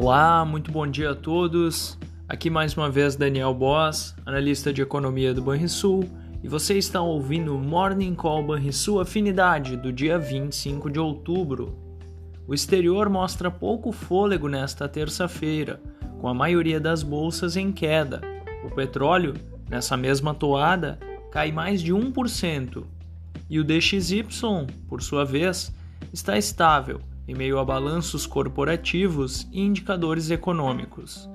Olá, muito bom dia a todos. Aqui mais uma vez Daniel Boss, analista de economia do Banrisul, e você está ouvindo Morning Call Banrisul Afinidade do dia 25 de outubro. O exterior mostra pouco fôlego nesta terça-feira, com a maioria das bolsas em queda. O petróleo, nessa mesma toada, cai mais de 1%, e o DXY, por sua vez, está estável em meio a balanços corporativos e indicadores econômicos.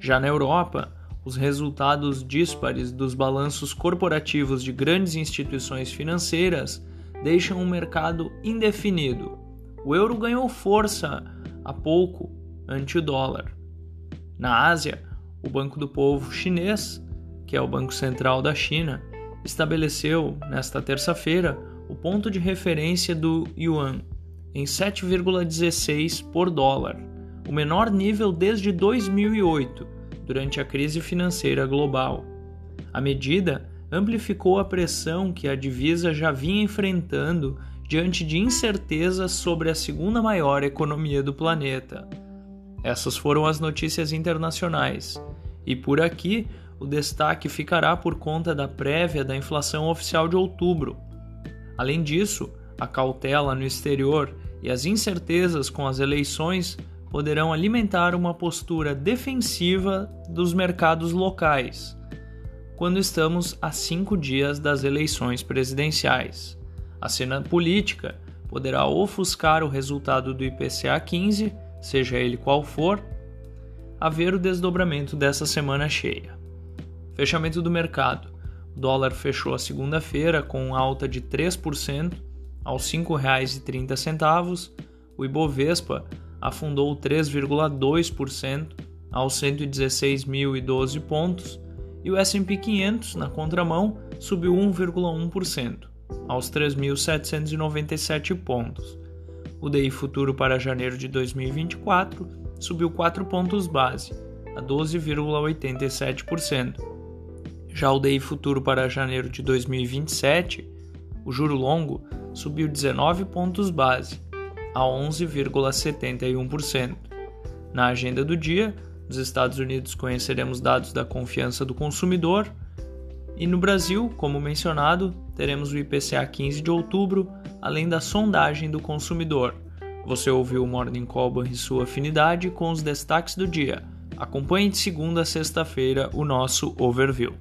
Já na Europa, os resultados díspares dos balanços corporativos de grandes instituições financeiras deixam o um mercado indefinido. O euro ganhou força há pouco ante o dólar. Na Ásia, o Banco do Povo chinês, que é o Banco Central da China, estabeleceu nesta terça-feira o ponto de referência do yuan em 7,16 por dólar, o menor nível desde 2008, durante a crise financeira global. A medida amplificou a pressão que a divisa já vinha enfrentando diante de incertezas sobre a segunda maior economia do planeta. Essas foram as notícias internacionais. E por aqui, o destaque ficará por conta da prévia da inflação oficial de outubro. Além disso, a cautela no exterior e as incertezas com as eleições poderão alimentar uma postura defensiva dos mercados locais, quando estamos a cinco dias das eleições presidenciais. A cena política poderá ofuscar o resultado do IPCA 15, seja ele qual for, a ver o desdobramento dessa semana cheia. Fechamento do mercado. O dólar fechou a segunda-feira com alta de 3% aos R$ 5,30. O Ibovespa afundou 3,2% aos 116.012 pontos e o S&P 500 na contramão subiu 1,1% aos 3.797 pontos. O DI futuro para janeiro de 2024 subiu 4 pontos base a 12,87%. Já o DI futuro para janeiro de 2027, o juro longo, subiu 19 pontos base, a 11,71%. Na agenda do dia, nos Estados Unidos conheceremos dados da confiança do consumidor e no Brasil, como mencionado, teremos o IPCA 15 de outubro, além da sondagem do consumidor. Você ouviu o Morning Call e sua afinidade com os destaques do dia. Acompanhe de segunda a sexta-feira o nosso overview.